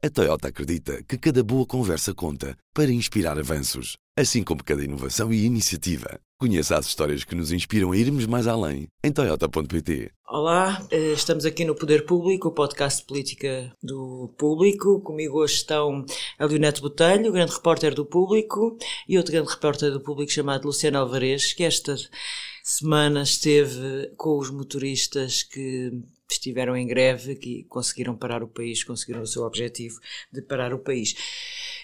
A Toyota acredita que cada boa conversa conta para inspirar avanços, assim como cada inovação e iniciativa. Conheça as histórias que nos inspiram a irmos mais além em Toyota.pt. Olá, eh, estamos aqui no Poder Público, o podcast de política do público. Comigo hoje estão a Leonete Botelho, grande repórter do público, e outro grande repórter do público chamado Luciano Alvarez, que esta semana esteve com os motoristas que estiveram em greve, que conseguiram parar o país, conseguiram o seu objetivo de parar o país.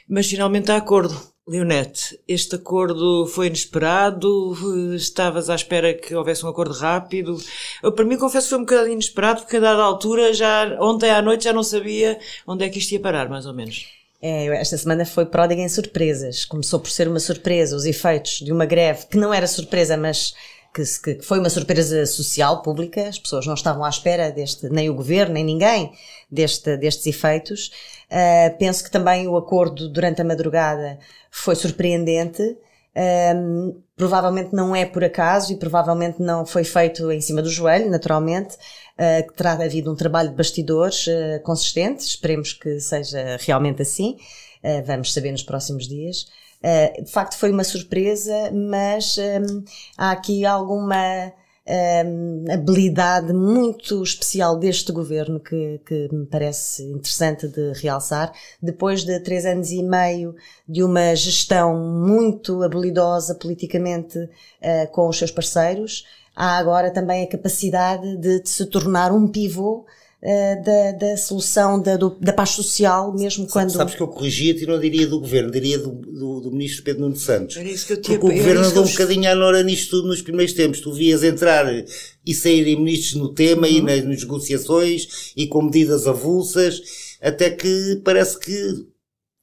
Mas finalmente há acordo. Leonete, este acordo foi inesperado? Estavas à espera que houvesse um acordo rápido? Eu, para mim, confesso que foi um bocado inesperado, porque a dada altura, já, ontem à noite, já não sabia onde é que isto ia parar, mais ou menos. É, esta semana foi pródiga em surpresas. Começou por ser uma surpresa, os efeitos de uma greve que não era surpresa, mas que, foi uma surpresa social, pública, as pessoas não estavam à espera deste, nem o governo, nem ninguém, deste, destes efeitos. Uh, penso que também o acordo durante a madrugada foi surpreendente. Um, provavelmente não é por acaso e provavelmente não foi feito em cima do joelho, naturalmente, uh, que terá havido um trabalho de bastidores uh, consistente, esperemos que seja realmente assim, uh, vamos saber nos próximos dias. Uh, de facto foi uma surpresa, mas um, há aqui alguma um, habilidade muito especial deste governo que, que, me parece interessante de realçar. Depois de três anos e meio de uma gestão muito habilidosa politicamente uh, com os seus parceiros, há agora também a capacidade de, de se tornar um pivô da, da, solução da, do, da paz social, mesmo quando. Sabes que eu corrigia-te e não diria do governo, diria do, do, do, ministro Pedro Nuno Santos. Era isso que eu tinha Porque o governo andou um bocadinho à nora nisto tudo nos primeiros tempos. Tu vias entrar e saírem ministros no tema uhum. e nas negociações e com medidas avulsas, até que parece que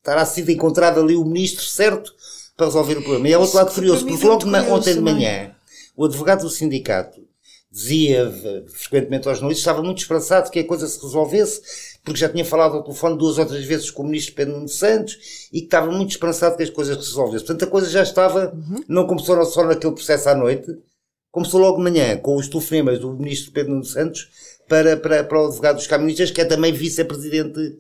terá sido encontrado ali o ministro certo para resolver o problema. E é outro lado curioso, porque logo ontem de manhã, o advogado do sindicato dizia frequentemente aos jornalistas, estava muito esperançado que a coisa se resolvesse, porque já tinha falado ao telefone duas ou três vezes com o ministro Pedro Nuno Santos e que estava muito esperançado que as coisas se resolvessem. Portanto, a coisa já estava, uhum. não começou só naquele processo à noite, começou logo de manhã com os telefonemas do ministro Pedro Nuno Santos para, para, para o advogado dos camionistas, que é também vice-presidente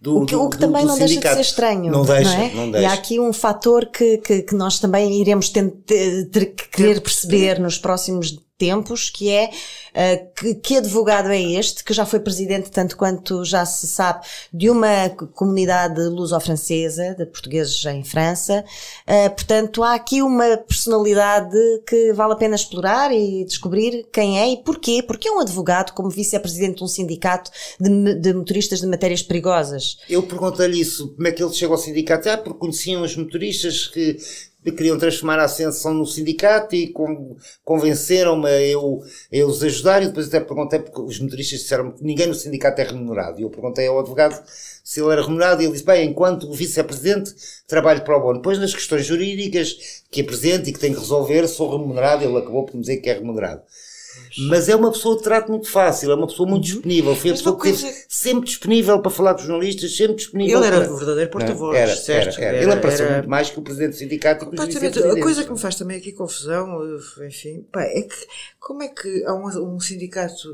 do, o que, o que do, também do não deixa de ser estranho. Não deixa, não, é? não deixa. E há aqui um fator que, que, que nós também iremos ter, ter, ter que querer perceber nos próximos tempos, que é uh, que, que, advogado é este, que já foi presidente, tanto quanto já se sabe, de uma comunidade luso-francesa, de portugueses em França. Uh, portanto, há aqui uma personalidade que vale a pena explorar e descobrir quem é e porquê. Porque é um advogado como vice-presidente de um sindicato de, de, motoristas de matérias perigosas. Eu perguntei-lhe isso, como é que ele chegou ao sindicato? Ah, porque conheciam os motoristas que queriam transformar a ascensão no sindicato e convenceram-me a eu, a eu os ajudar e depois até perguntei porque os motoristas disseram que ninguém no sindicato é remunerado e eu perguntei ao advogado se ele era remunerado e ele disse, bem, enquanto vice-presidente trabalho para o bono. Depois nas questões jurídicas que presente e que tem que resolver sou remunerado, ele acabou por me dizer que é remunerado. Mas é uma pessoa de trato muito fácil, é uma pessoa muito uhum. disponível. Foi a pessoa que esteve sempre disponível para falar com os jornalistas, sempre disponível. Ele era para... o verdadeiro porta-voz, era, certo? Era, era. Ele apareceu era... muito mais que o presidente do sindicato e A coisa que me faz também aqui confusão, enfim, pá, é que como é que há um, um sindicato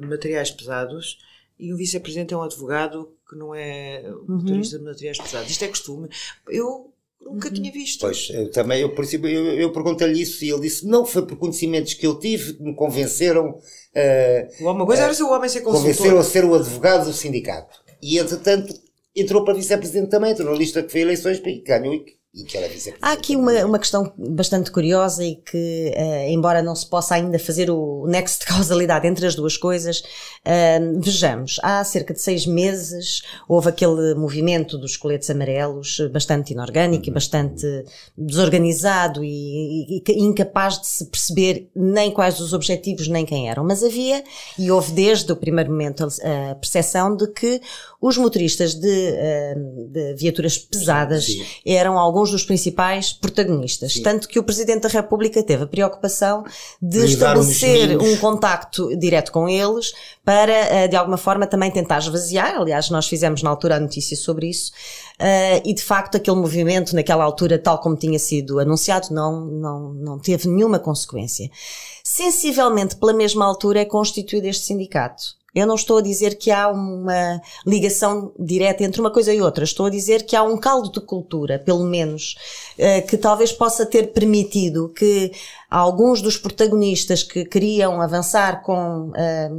de materiais pesados e o vice-presidente é um advogado que não é uhum. motorista uhum. de materiais pesados. Isto é costume. Eu Nunca tinha visto. Pois, eu também, eu, eu, eu perguntei-lhe isso e ele disse, não, foi por conhecimentos que eu tive que me convenceram. Uh, uma coisa uh, era se o homem ser consultor. Convenceram a ser o advogado do sindicato. E, entretanto, entrou para vice-presidente também, entrou na lista que foi eleições e ganhou e que era Há aqui uma, uma questão bastante curiosa e que, uh, embora não se possa ainda fazer o nexo de causalidade entre as duas coisas, uh, vejamos, há cerca de seis meses houve aquele movimento dos coletes amarelos bastante inorgânico uhum. e bastante desorganizado e, e, e, incapaz de se perceber nem quais os objetivos nem quem eram, mas havia e houve desde o primeiro momento a, percepção de que os motoristas de, uh, de viaturas pesadas Sim. eram alguns alguns dos principais protagonistas. Sim. Tanto que o Presidente da República teve a preocupação de estabelecer um contacto direto com eles para, eh, de alguma forma, também tentar esvaziar. Aliás, nós fizemos na altura a notícia sobre isso. Uh, e de facto, aquele movimento, naquela altura, tal como tinha sido anunciado, não, não, não teve nenhuma consequência. Sensivelmente, pela mesma altura, é constituído este sindicato Eu não estou a dizer que há uma ligação direta entre uma coisa e outra. Estou a dizer que há um caldo de cultura, pelo menos, eh, que talvez possa ter permitido que alguns dos protagonistas que queriam avançar com eh,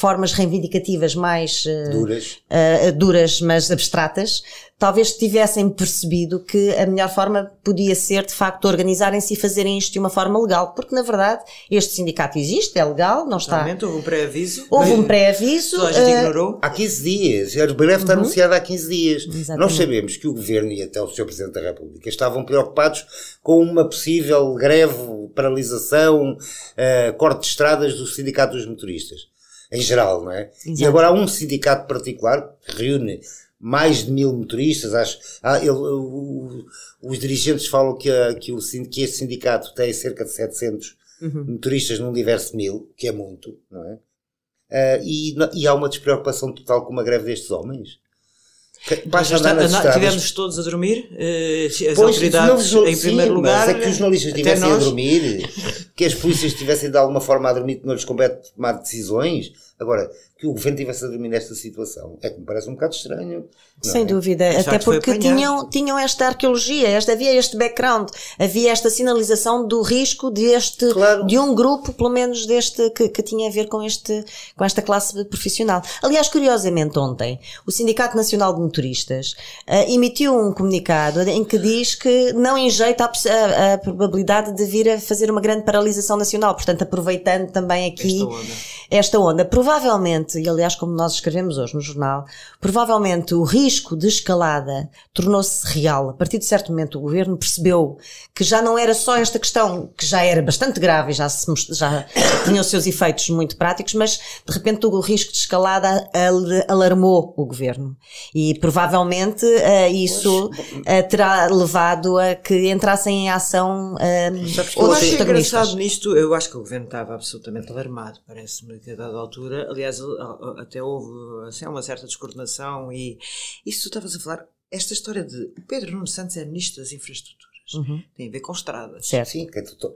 formas reivindicativas mais uh, duras. Uh, duras, mas abstratas, talvez tivessem percebido que a melhor forma podia ser, de facto, organizarem-se e fazerem isto de uma forma legal, porque na verdade este sindicato existe, é legal, não está. Realmente houve um pré-aviso. Houve um pré-aviso. a gente uh, ignorou. Há 15 dias, o breve está uhum. anunciado há 15 dias. Exatamente. Nós sabemos que o Governo e até o Sr. Presidente da República estavam preocupados com uma possível greve, paralisação, uh, corte de estradas do Sindicato dos Motoristas em geral, não é? Exato. E agora há um sindicato particular que reúne mais de mil motoristas, acho, ah, ele, o, os dirigentes falam que, a, que, o, que este sindicato tem cerca de 700 uhum. motoristas num universo de mil, que é muito, não é? Uh, e, e há uma despreocupação total com uma greve destes homens. Basta andar nas estradas. Tivemos todos a dormir, uh, as pois, autoridades não, em sim, primeiro lugar. Mas é que os jornalistas estivessem a dormir, que as polícias estivessem de alguma forma a dormir, que não lhes compete tomar decisões. Agora, que o governo tivesse a dormir nesta situação é que me parece um bocado estranho. Sem é? dúvida, até porque tinham, tinham esta arqueologia, esta, havia este background, havia esta sinalização do risco deste, claro. de um grupo, pelo menos deste, que, que tinha a ver com este, com esta classe profissional. Aliás, curiosamente ontem, o Sindicato Nacional de Motoristas uh, emitiu um comunicado em que diz que não enjeita a, a, a, probabilidade de vir a fazer uma grande paralisação nacional, portanto aproveitando também aqui esta onda. Esta onda. Provavelmente provavelmente, e aliás, como nós escrevemos hoje no jornal, provavelmente o risco de escalada tornou-se real. A partir de certo momento, o governo percebeu que já não era só esta questão, que já era bastante grave e já, se, já tinha os seus efeitos muito práticos, mas de repente o risco de escalada alarmou o governo. E provavelmente uh, isso uh, terá levado a que entrassem em ação uh, outros protagonistas. engraçado nisto, eu acho que o governo estava absolutamente alarmado, parece-me que a dada altura, aliás, até houve assim, uma certa descoordenação e isso tu estavas a falar, esta história de Pedro Nuno Santos é ministro das infraestruturas. Uhum. Tem a ver com estradas. Certo. Sim,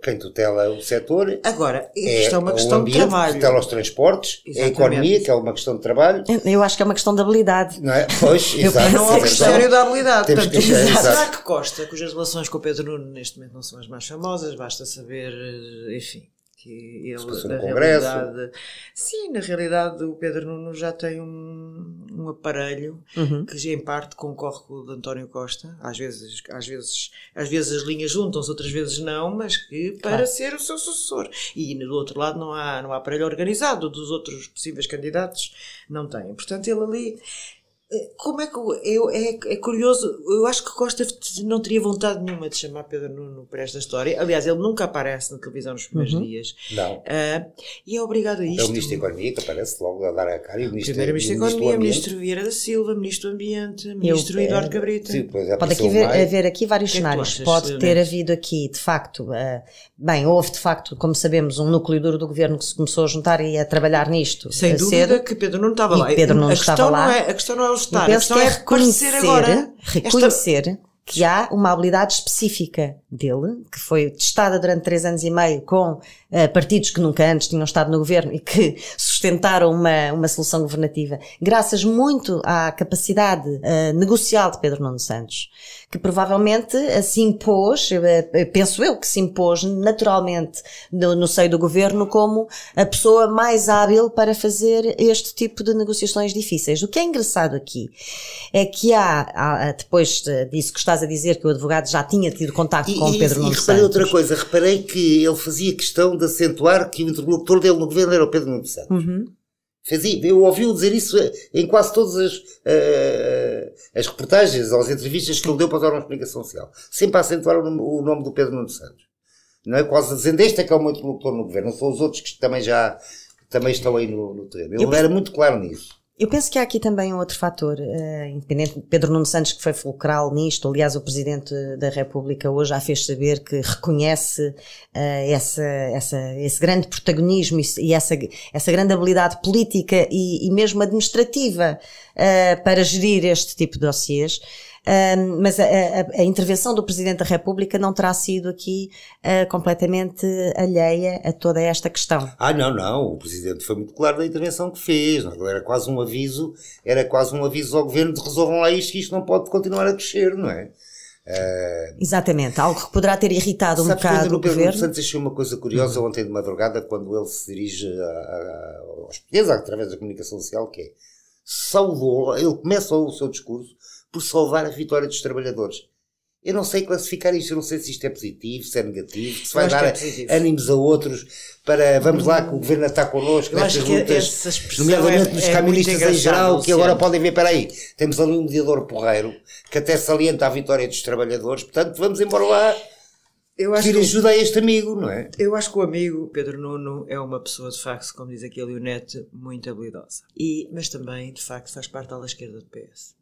quem, tutela o setor. Agora, isto é, é uma questão ambiente, de trabalho. tutela os transportes, Exatamente. é a economia, que é uma questão de trabalho. Eu acho que é uma questão de habilidade. Não é? Pois, exato. Não é o Ministério da Habilidade. Temos Portanto, que será que Costa, cujas relações com o Pedro Nuno neste momento não são as mais famosas, basta saber, eh, enfim, que ele na realidade sim na realidade o Pedro Nuno já tem um, um aparelho uhum. que em parte concorre com o de António Costa às vezes às vezes às vezes as linhas juntam-se outras vezes não mas que para claro. ser o seu sucessor e do outro lado não há não há aparelho organizado dos outros possíveis candidatos não tem portanto ele ali como é que eu, é, é curioso, eu acho que Costa não teria vontade nenhuma de chamar Pedro Nuno para esta história. Aliás, ele nunca aparece na televisão nos primeiros uhum. dias. Não. Uh, e é obrigado a isto. É o Ministro da Economia que aparece logo a dar a cara. E o Ministro, Primeiro Ministro da Economia, Ministro Vieira da Silva, Ministro do Ambiente, Ministro eu, Eduardo Cabrita. Sim, Pode aqui haver, haver, aqui vários que é cenários. É Pode ter havido aqui, de facto, uh, bem, houve de facto, como sabemos, um núcleo duro do governo que se começou a juntar e a trabalhar nisto. Sem dúvida cedo, que Pedro Nuno estava lá. Pedro Nuno estava lá. Não é, a questão não é o estar, a questão é reconhecer, agora reconhecer esta... que há uma habilidade específica dele, que foi testada durante três anos e meio com uh, partidos que nunca antes tinham estado no governo e que sustentaram uma, uma solução governativa, graças muito à capacidade uh, negocial de Pedro Nuno Santos que provavelmente se impôs, penso eu que se impôs naturalmente no, no, seio do governo como a pessoa mais hábil para fazer este tipo de negociações difíceis. O que é engraçado aqui é que há, há depois disso que estás a dizer, que o advogado já tinha tido contato com o Pedro e, Nuno e reparei outra coisa, reparei que ele fazia questão de acentuar que o interlocutor dele no governo era o Pedro Nuno Santos. Uhum. Fazia, eu ouvi-o dizer isso em quase todas as, uh, as reportagens ou as entrevistas que ele deu para os órgãos de comunicação social. Sempre a acentuar o, o nome do Pedro Nuno Santos. Não é quase dizendo este é que é o meu interlocutor no governo, não são os outros que também já também estão aí no, no terreno. Ele eu era muito claro nisso. Eu penso que há aqui também um outro fator, uh, independente de Pedro Nuno Santos, que foi fulcral nisto. Aliás, o Presidente da República hoje já fez saber que reconhece uh, essa, essa, esse grande protagonismo e, essa, essa grande habilidade política e, e mesmo administrativa uh, para gerir este tipo de dossiês. Mas a, a, a, intervenção do Presidente da República não terá sido aqui uh, completamente alheia a toda esta questão. Ah, não, não. O Presidente foi muito claro da intervenção que fez. Não? Era quase um aviso, era quase um aviso ao Governo de resolvam lá isto, que isto não pode continuar a crescer, não é? Uh, Exatamente, algo que poderá ter irritado um bocado o Pedro governo. Santos achei uma coisa curiosa uhum. ontem de madrugada quando ele se dirige a, a, aos portugueses através da comunicação social, que é saudou, ele começa o seu discurso por salvar a vitória dos trabalhadores. Eu não sei classificar isto, eu não sei se isto é positivo, se é negativo, se vai dar é ânimos a outros para vamos lá que o governo está connosco nestas lutas, nomeadamente é, nos é caministas em geral, que agora podem ver, para aí, temos ali um mediador porreiro que até salienta a vitória dos trabalhadores, portanto vamos embora lá eu acho pedir ajuda a este amigo, não é? Eu acho que o amigo Pedro Nuno é uma pessoa de facto, como diz aqui a Leonete, muito habilidosa. E, mas também, de facto, faz parte da ala esquerda do PS.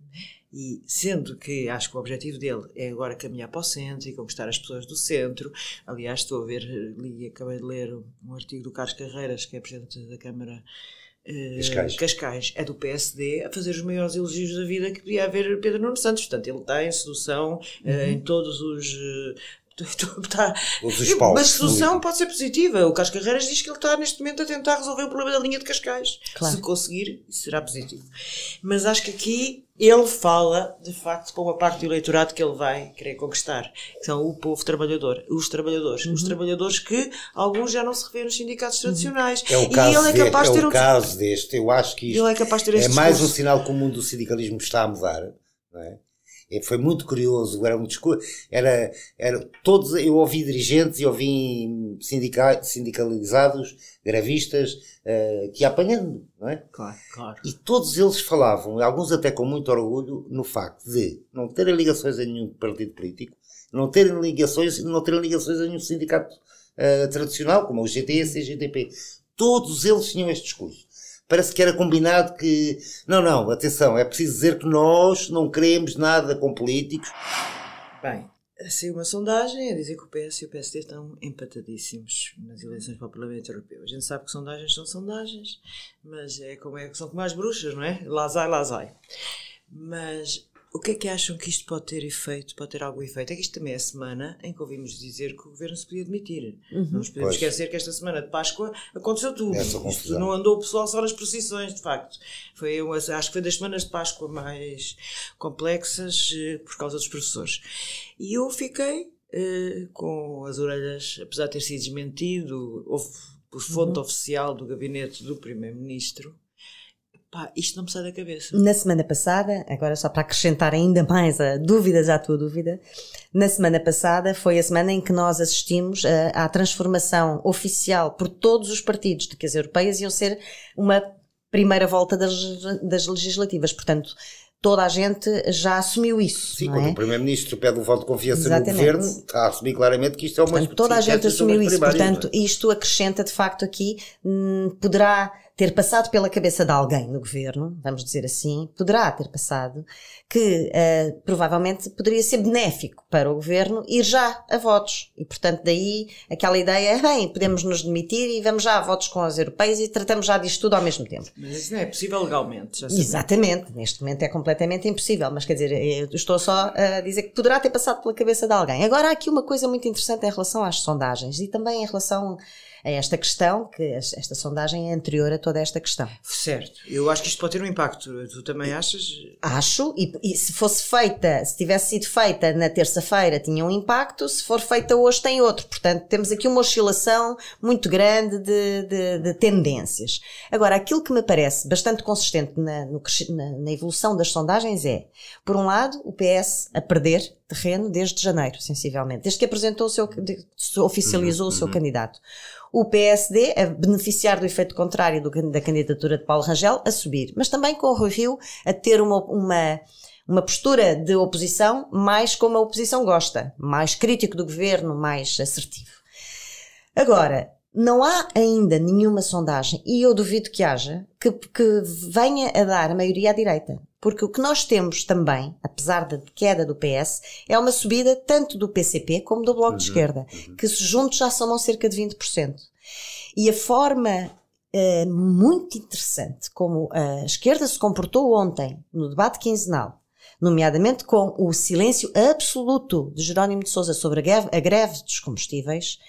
E sendo que acho que o objetivo dele é agora caminhar para o centro e conquistar as pessoas do centro, aliás, estou a ver, li, acabei de ler um artigo do Carlos Carreiras, que é presidente da Câmara uh, Cascais. Cascais, é do PSD, a fazer os maiores elogios da vida que podia haver Pedro Nuno Santos. Portanto, ele tem sedução uh, uhum. em todos os uh, Está, mas a solução pode ser positiva. O Carlos Carreiras diz que ele está neste momento a tentar resolver o problema da linha de Cascais. Claro. Se conseguir, será positivo. Mas acho que aqui ele fala, de facto, para uma parte do eleitorado que ele vai querer conquistar, que são o povo trabalhador, os trabalhadores. Uhum. Os trabalhadores que alguns já não se revêem nos sindicatos uhum. tradicionais. É o caso, e ele é capaz de, ter é o um... caso deste. Eu acho que isto ele é, capaz de ter é mais discurso. um sinal que o mundo do sindicalismo está a mudar. Não é? Foi muito curioso, era um discurso, era, era todos, eu ouvi dirigentes e ouvi sindica, sindicalizados, gravistas, uh, que ia apanhando, não é? Claro, claro. E todos eles falavam, alguns até com muito orgulho, no facto de não terem ligações a nenhum partido político, não terem ligações, não terem ligações a nenhum sindicato uh, tradicional, como o GTS e o GTP. Todos eles tinham este discurso parece que era combinado que. Não, não, atenção, é preciso dizer que nós não queremos nada com políticos. Bem, saiu uma sondagem a dizer que o PS e o PSD estão empatadíssimos nas eleições para o Parlamento Europeu. A gente sabe que sondagens são sondagens, mas é como é, são como as bruxas, não é? Lazai, lazai. Mas o que é que acham que isto pode ter efeito, pode ter algum efeito? É que isto também é a semana em que ouvimos dizer que o governo se podia demitir. Uhum. Não nos podemos pois. esquecer que esta semana de Páscoa aconteceu tudo. Isto não andou o pessoal só nas procissões, de facto. Foi uma, acho que foi das semanas de Páscoa mais complexas eh, por causa dos professores. E eu fiquei eh, com as orelhas, apesar de ter sido desmentido, houve, por fonte uhum. oficial do gabinete do Primeiro-Ministro, Pá, isto não me sai da cabeça. Na semana passada, agora só para acrescentar ainda mais a dúvidas à tua dúvida, na semana passada foi a semana em que nós assistimos à transformação oficial por todos os partidos de que as europeias iam ser uma primeira volta das, das legislativas. Portanto, toda a gente já assumiu isso. Sim, quando é? o Primeiro-Ministro pede o voto de confiança Exatamente. no Governo, está a assumir claramente que isto é uma Portanto, toda a gente assumiu isso. Portanto, é? isto acrescenta de facto aqui, hum, poderá ter passado pela cabeça de alguém no governo, vamos dizer assim, poderá ter passado, que uh, provavelmente poderia ser benéfico para o governo ir já a votos. E, portanto, daí aquela ideia, bem, podemos nos demitir e vamos já a votos com as europeias e tratamos já disto tudo ao mesmo tempo. Mas isso não é possível legalmente. Já Exatamente. Neste momento é completamente impossível. Mas, quer dizer, eu estou só a dizer que poderá ter passado pela cabeça de alguém. Agora, há aqui uma coisa muito interessante em relação às sondagens e também em relação a esta questão, que esta sondagem é anterior a toda esta questão. Certo. Eu acho que isto pode ter um impacto. Tu também achas? Acho, e, e se fosse feita, se tivesse sido feita na terça-feira, tinha um impacto, se for feita hoje, tem outro. Portanto, temos aqui uma oscilação muito grande de, de, de tendências. Agora, aquilo que me parece bastante consistente na, no, na, na evolução das sondagens é, por um lado, o PS a perder terreno desde janeiro, sensivelmente, desde que apresentou o seu, oficializou uhum, o seu uhum. candidato o PSD a beneficiar do efeito contrário do, da candidatura de Paulo Rangel a subir, mas também com o Rui Rio a ter uma, uma, uma postura de oposição mais como a oposição gosta, mais crítico do governo, mais assertivo. Agora, não há ainda nenhuma sondagem, e eu duvido que haja, que, que venha a dar a maioria à direita. Porque o que nós temos também, apesar da queda do PS, é uma subida tanto do PCP como do Bloco uhum, de Esquerda, uhum. que juntos já somam cerca de 20%. E a forma uh, muito interessante como a esquerda se comportou ontem no debate quinzenal, nomeadamente com o silêncio absoluto de Jerónimo de Sousa sobre a greve, a greve dos combustíveis,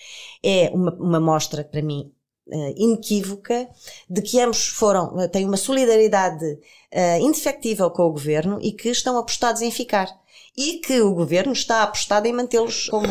é uma, uma mostra, para mim, uh, inequívoca de que ambos foram, uh, têm uma solidariedade uh, indefectível com o governo e que estão apostados em ficar. E que o governo está apostado em mantê-los como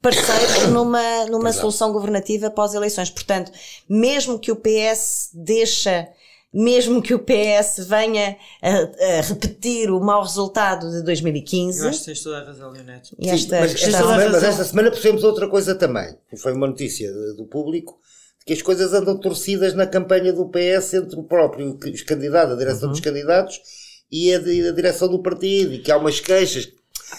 parceiros numa, numa solução governativa pós-eleições. Portanto, mesmo que o PS deixa mesmo que o PS venha a, a, repetir o mau resultado de 2015. Eu acho que tens toda a razão, Leonete. Sim, mas, esta semana, mas esta semana percebemos outra coisa também. Foi uma notícia do público que as coisas andam torcidas na campanha do PS entre o próprio os candidatos, a direção uhum. dos candidatos e a, a, direção do partido, e que há umas queixas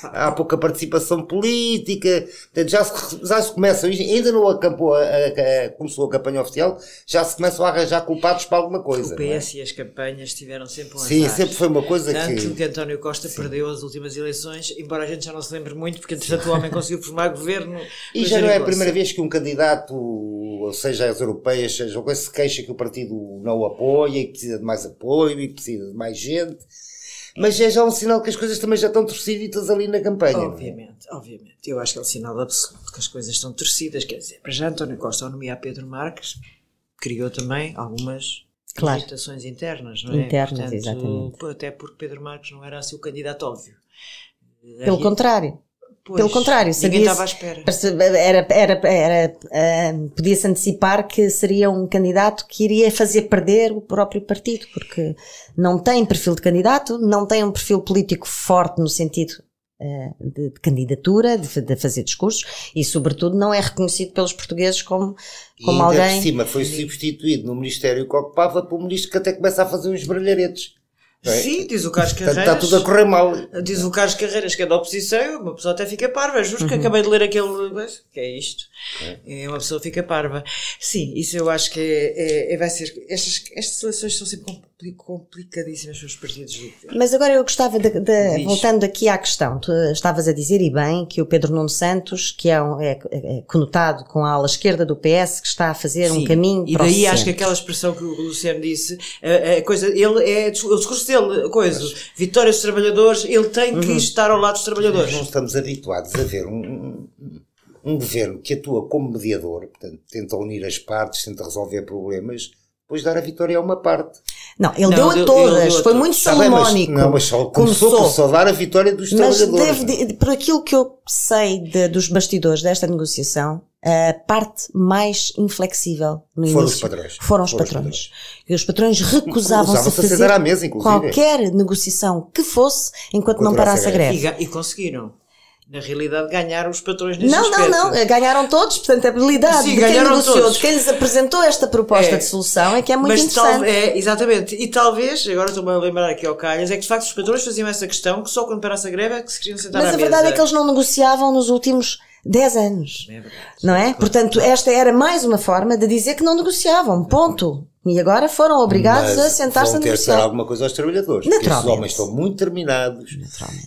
há pouca participação política, portanto, já se, já se começam, ainda não acampou, a, a, a, começou a campanha oficial, já se começam a arranjar culpados para alguma coisa. O PS é? e as campanhas tiveram sempre um Sim, azar. sempre foi uma coisa Tanto que... que António Costa Sim. perdeu as últimas eleições, embora a gente já não se lembre muito, porque entretanto o homem conseguiu formar governo. E já não é a primeira vez que um candidato, seja as europeias, seja o se queixa que o partido não o apoia, e que precisa de mais apoio, e que precisa de mais gente. Mas é já um sinal que as coisas também já estão torciditas ali na campanha. É? Obviamente, é? obviamente. Eu acho que é um sinal absoluto que as coisas estão torcidas. Quer dizer, para já António Costa, ao nomear Pedro Marques, criou também algumas claro. internas, não é? Internas, Portanto, exatamente. Até porque Pedro Marques não era assim o candidato óbvio. Pelo Aí, contrário. Pois, Pelo contrário, sabia estava à espera. Era, era, era, uh, podia-se antecipar que seria um candidato que iria fazer perder o próprio partido, porque não tem perfil de candidato, não tem um perfil político forte no sentido uh, de, de, candidatura, de, de, fazer discursos, e sobretudo não é reconhecido pelos portugueses como, como e alguém. por cima foi substituído no ministério que ocupava por um ministro que até começa a fazer uns brilharetes. É? Sim, diz o Carlos Carreiras. Está tudo a correr mal. Diz o Carlos Carreiras que é da oposição, uma pessoa até fica parva. É uhum. que acabei de ler aquele. que é isto? É. é. uma pessoa fica parva. Sim, isso eu acho que é, é, é vai ser. Estas, estas eleições são sempre complicadíssimas para os partidos Mas agora eu gostava de, de voltando aqui à questão, tu estavas a dizer, e bem, que o Pedro Nuno Santos, que é, um, é, é conotado com a ala esquerda do PS, que está a fazer Sim, um caminho e daí acho que aquela expressão que o Luciano disse, a, a coisa, ele é, o discurso dele, coisa, Mas, vitória dos trabalhadores, ele tem que uhum. estar ao lado dos trabalhadores. Nós não estamos habituados a ver um, um, um governo que atua como mediador, portanto, tenta unir as partes, tenta resolver problemas, depois dar a vitória a uma parte. Não, ele não, deu a todas, deu foi muito salomónico. Não, mas só, começou, começou por só dar a vitória dos mas trabalhadores. Deve, por aquilo que eu sei de, dos bastidores desta negociação, a parte mais inflexível no foram início os patrões. foram os patrões. patrões. E os patrões recusavam-se a fazer a mesa, qualquer negociação que fosse enquanto não parasse a greve. E, e conseguiram na realidade ganharam os patrões nesse Não, aspecto. não, não, ganharam todos, portanto a habilidade Sim, de quem negociou, todos. de quem lhes apresentou esta proposta é, de solução é que é muito mas interessante. Tal, é, exatamente, e talvez, agora estou-me a lembrar aqui ao Calhas, é que de facto os patrões faziam essa questão que só quando parasse a greve é que se queriam sentar Mas a verdade é que eles não negociavam nos últimos 10 anos. É verdade, não é? Portanto, esta era mais uma forma de dizer que não negociavam. Ponto. E agora foram obrigados Mas a sentar-se a negociar. Ter alguma coisa aos trabalhadores. Esses homens estão muito determinados.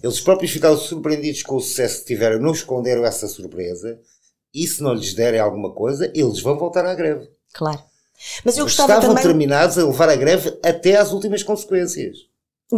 Eles próprios ficaram surpreendidos com o sucesso que tiveram, não esconderam essa surpresa. E se não lhes derem alguma coisa, eles vão voltar à greve. Claro. Mas eu gostava Estavam também... determinados a levar a greve até às últimas consequências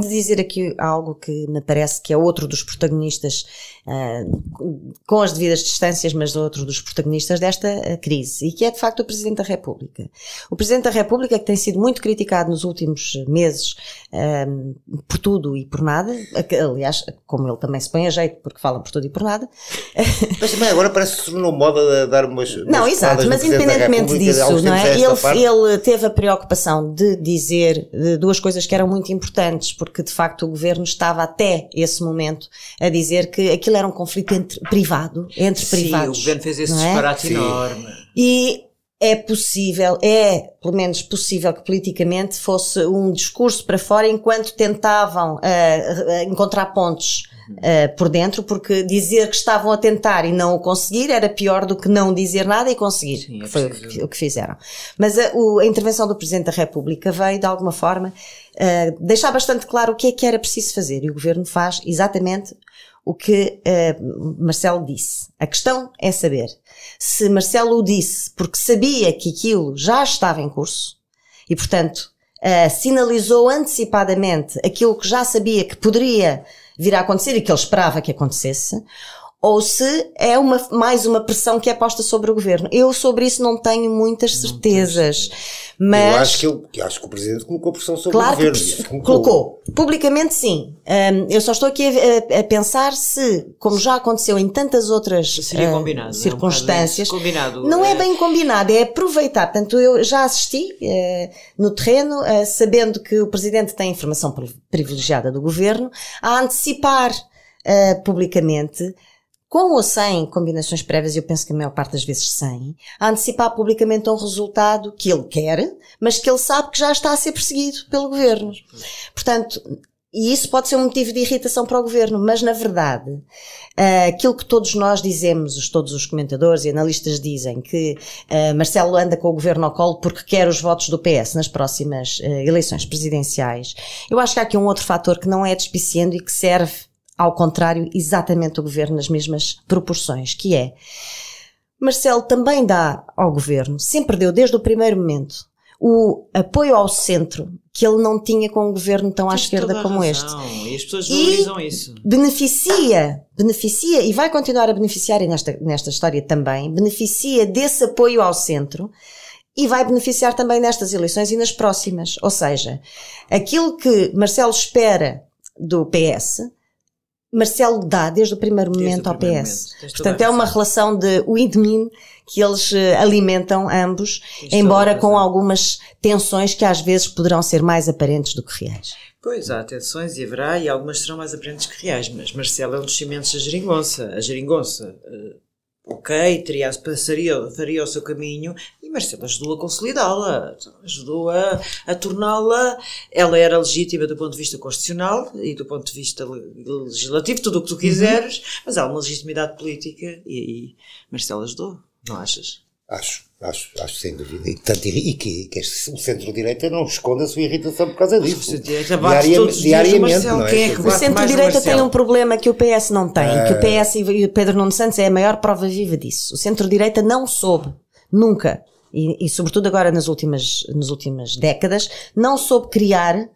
de dizer aqui algo que me parece que é outro dos protagonistas, uh, com as devidas distâncias, mas outro dos protagonistas desta uh, crise, e que é de facto o Presidente da República. O Presidente da República, que tem sido muito criticado nos últimos meses uh, por tudo e por nada, aliás, como ele também se põe a jeito, porque fala por tudo e por nada. Mas também agora parece que se tornou moda de dar umas. umas não, exato, mas independentemente disso, não é? Ele, ele teve a preocupação de dizer duas coisas que eram muito importantes porque de facto o governo estava até esse momento a dizer que aquilo era um conflito entre privado, entre Sim, privados. Sim, o governo fez esse é? disparate enorme. E é possível, é pelo menos possível que politicamente fosse um discurso para fora enquanto tentavam uh, uh, encontrar pontos uh, por dentro, porque dizer que estavam a tentar e não o conseguir era pior do que não dizer nada e conseguir, Sim, é foi o que, o que, fizeram. Mas a, o, a, intervenção do Presidente da República veio, de alguma forma, deixar bastante claro o que é que era preciso fazer e o Governo faz exatamente o que uh, Marcelo disse. A questão é saber se Marcelo o disse porque sabia que aquilo já estava em curso e, portanto, uh, sinalizou antecipadamente aquilo que já sabia que poderia vir a acontecer e que ele esperava que acontecesse, ou se é uma, mais uma pressão que é posta sobre o governo. Eu sobre isso não tenho muitas certezas. Mas eu acho que, eu, acho que o Presidente colocou pressão sobre claro o governo. Que colocou. colocou. Publicamente sim. Um, eu só estou aqui a, a, pensar se, como já aconteceu em tantas outras uh, circunstâncias, é um combinado, não é... é... bem combinado, é aproveitar. Portanto, eu já assisti uh, no terreno, uh, sabendo que o Presidente tem informação privilegiada do governo, a antecipar publicamente com ou sem combinações prévias, eu penso que a maior parte das vezes sem, a antecipar publicamente um resultado que ele quer, mas que ele sabe que já está a ser perseguido pelo governo. Portanto, e isso pode ser um motivo de irritação para o governo, mas na verdade, uh, aquilo que todos nós dizemos, os, todos os comentadores e analistas dizem, que uh, Marcelo anda com o governo ao colo porque quer os votos do PS nas próximas uh, eleições presidenciais, eu acho que há aqui um outro fator que não é despiciando e que serve ao contrário, exatamente o governo nas mesmas proporções, que é Marcelo também dá ao governo, sempre deu desde o primeiro momento, o apoio ao centro que ele não tinha com um governo tão à esquerda como este. E as pessoas valorizam e isso. Beneficia, beneficia e vai continuar a beneficiar e nesta, nesta história também, beneficia desse apoio ao centro e vai beneficiar também nestas eleições e nas próximas. Ou seja, aquilo que Marcelo espera do PS Marcelo dá desde o primeiro momento ao PS. Portanto, é uma relação de win-win que eles eh, alimentam ambos, embora com algumas tensões que às vezes poderão ser mais aparentes do que reais. Pois, há tensões e haverá, e algumas serão mais aparentes que reais, mas Marcelo é um dos cimentos da geringonça. A geringonça, uh, ok, teria, passaria, faria o seu caminho, e Marcelo ajudou a consolidá-la, ajudou a, a torná-la. Ela era legítima do ponto de vista constitucional e do ponto de vista legislativo, tudo o que tu quiseres, uhum. mas há uma legitimidade política e, e Marcelo ajudou, não achas? Acho, acho, acho sem dúvida. E, tanto, e que, que o centro-direita não esconde a sua irritação por causa disso. O diariamente, não é? é o centro-direita tem um problema que o PS não tem, que o ah. PS e o Pedro Nuno Santos é a maior prova viva disso. O centro-direita não soube, nunca, e, e, sobretudo agora nas últimas, nas últimas décadas, não soube criar uh,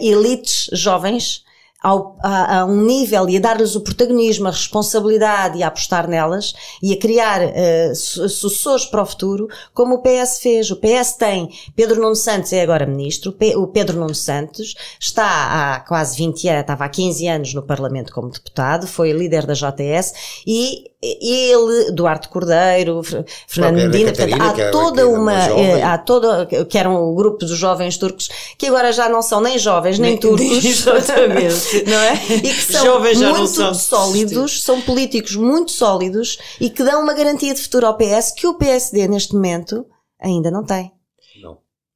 elites jovens ao, a, a, um nível e a dar-lhes o protagonismo, a responsabilidade e a apostar nelas e a criar uh, sucessores para o futuro, como o PS fez. O PS tem Pedro Nuno Santos é agora ministro, o Pedro Nuno Santos está há quase 20 anos, estava há 15 anos no Parlamento como deputado, foi líder da JS e ele, Duarte Cordeiro, Fernando Medina, portanto, há é toda uma, eh, há toda, que eram o grupo dos jovens turcos, que agora já não são nem jovens, nem, nem turcos. Exatamente. não é? E que são jovens muito são sólidos, são políticos muito sólidos e que dão uma garantia de futuro ao PS que o PSD neste momento ainda não tem.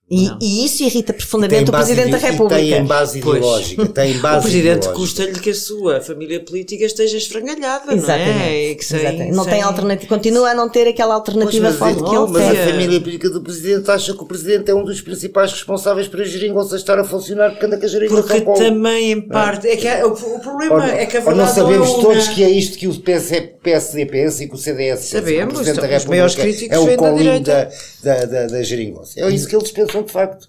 E, e, isso irrita profundamente o Presidente da República. Tem base ideológica. Tem base o Presidente custa-lhe que a sua família política esteja esfrangalhada, Exatamente. não é? E que sem, Exatamente. Não sem... tem alternativa, continua a não ter aquela alternativa pois, forte que ele mas tem. a família política do Presidente acha que o Presidente é um dos principais responsáveis para a geringonça estar a funcionar porque anda com a geringonça Porque também, em parte, é, é que o, o, problema ou, é que a verdade não sabemos não é todos que é isto que o PSD pensa e que o CDS Sabemos, o Presidente da República é o colinho da, da, da, da geringonça. É isso que eles pensam de facto.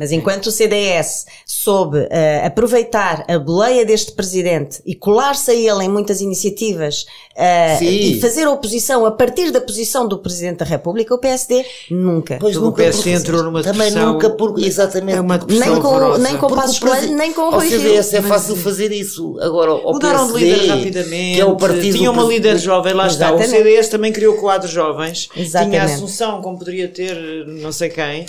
Mas enquanto o CDS soube uh, aproveitar a boleia deste presidente e colar-se a ele em muitas iniciativas uh, e fazer oposição a partir da posição do Presidente da República, o PSD nunca. Pois o nunca, PSD entrou numa Também nunca, por, exatamente. É uma nem com, nem com Passos Coelho, nem com o Rui CDS é fácil mas, fazer isso. Agora, o Mudaram PSD, de líder rapidamente. Que é o partido Tinha uma líder jovem, lá exatamente. está. O CDS também criou quadros jovens. Exatamente. Tinha a Assunção, como poderia ter não sei quem.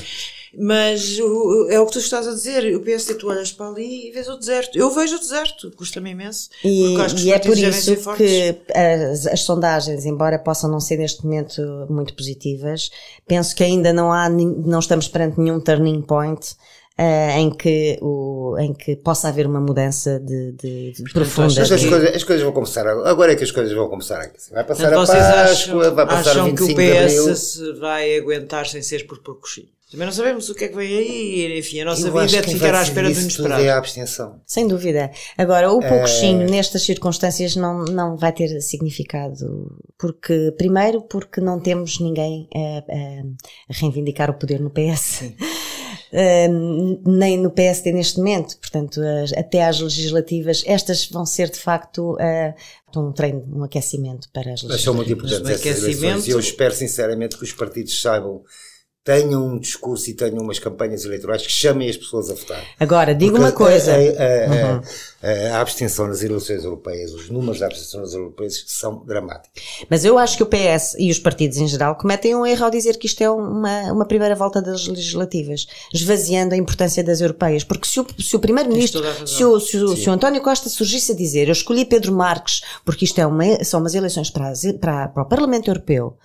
Mas o, é o que tu estás a dizer. O PSD, tu olhas para ali e vês o deserto. Eu vejo o deserto, custa-me imenso. E, e é por isso que as, as, sondagens, embora possam não ser neste momento muito positivas, penso que ainda não há, não estamos perante nenhum turning point. Uh, em, que o, em que possa haver uma mudança de, de, de profunda. Mas as coisas, as coisas vão começar, agora é que as coisas vão começar aqui. Vai passar a Páscoa, acham, vai passar acham o 25 que o PS se vai aguentar sem ser por percussão? Também não sabemos o que é que vem aí, enfim, a nossa Eu vida é de ficar à espera do inesperado. É a abstenção. Sem dúvida. Agora, o pouquinho é... nestas circunstâncias não, não vai ter significado, porque, primeiro, porque não temos ninguém a, a reivindicar o poder no PS. uh, nem no PSD neste momento. Portanto, as, até às legislativas, estas vão ser de facto uh, um treino, um aquecimento para as legislativas. Mas são muito importantes essas eleições e eu espero sinceramente que os partidos saibam tenham um discurso e tenham umas campanhas eleitorais que chamem as pessoas a votar. Agora, digo Porque uma coisa. A, a, a, uhum. a, abstenção nas eleições europeias, os números da abstenção nas europeias são dramáticos. Mas eu acho que o PS e os partidos em geral cometem um erro ao dizer que isto é uma, uma primeira volta das legislativas, esvaziando a importância das europeias. Porque se o, se o Primeiro-Ministro, se o, se, o, se o António Costa surgisse a dizer eu escolhi Pedro Marques porque isto é uma, são umas eleições para, para, para o Parlamento Europeu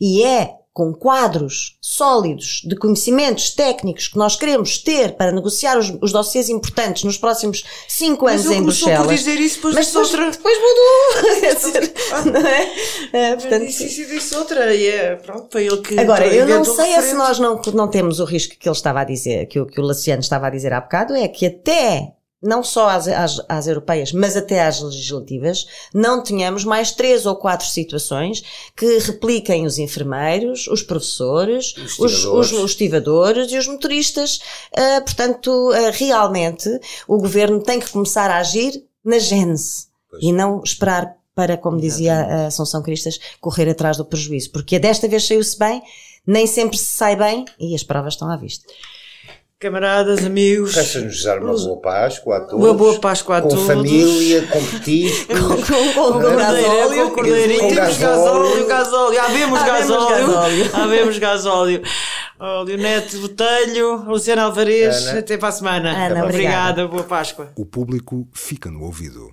e é com quadros sólidos de conhecimentos técnicos que nós queremos ter para negociar os, os dossiês importantes nos próximos cinco anos em Bruxelas. Por dizer isso, depois mas depois, outra. depois mudou. não é? é portanto, disse isso e disse outra. E é, pronto, foi ele que. Agora, eu não sei é se nós não, não temos o risco que ele estava a dizer, que o, que o Laciano estava a dizer há bocado, é que até não só às, às, às, europeias, mas até às legislativas, não tenhamos mais três ou quatro situações que repliquem os enfermeiros, os professores, os, os, os estivadores e os motoristas. Uh, portanto, uh, realmente, o governo tem que começar a agir na gênese pois. e não esperar para, como dizia a Assunção Cristas, correr atrás do prejuízo. Porque desta vez saiu-se bem, nem sempre se sai bem e as provas estão à vista camaradas, amigos. Resta-nos desejar uma boa Páscoa a todos. Uma boa Páscoa a com todos. Com família, com petiscos. com, com, com, com gasóleo. Com cordeirinho. Com gasóleo. gasóleo. Havemos gasóleo. Havemos gasóleo. Oh, Leonete Botelho, Luciana Alvarez, Ana. até para a semana. Ana, obrigada. Boa Páscoa. O público fica no ouvido.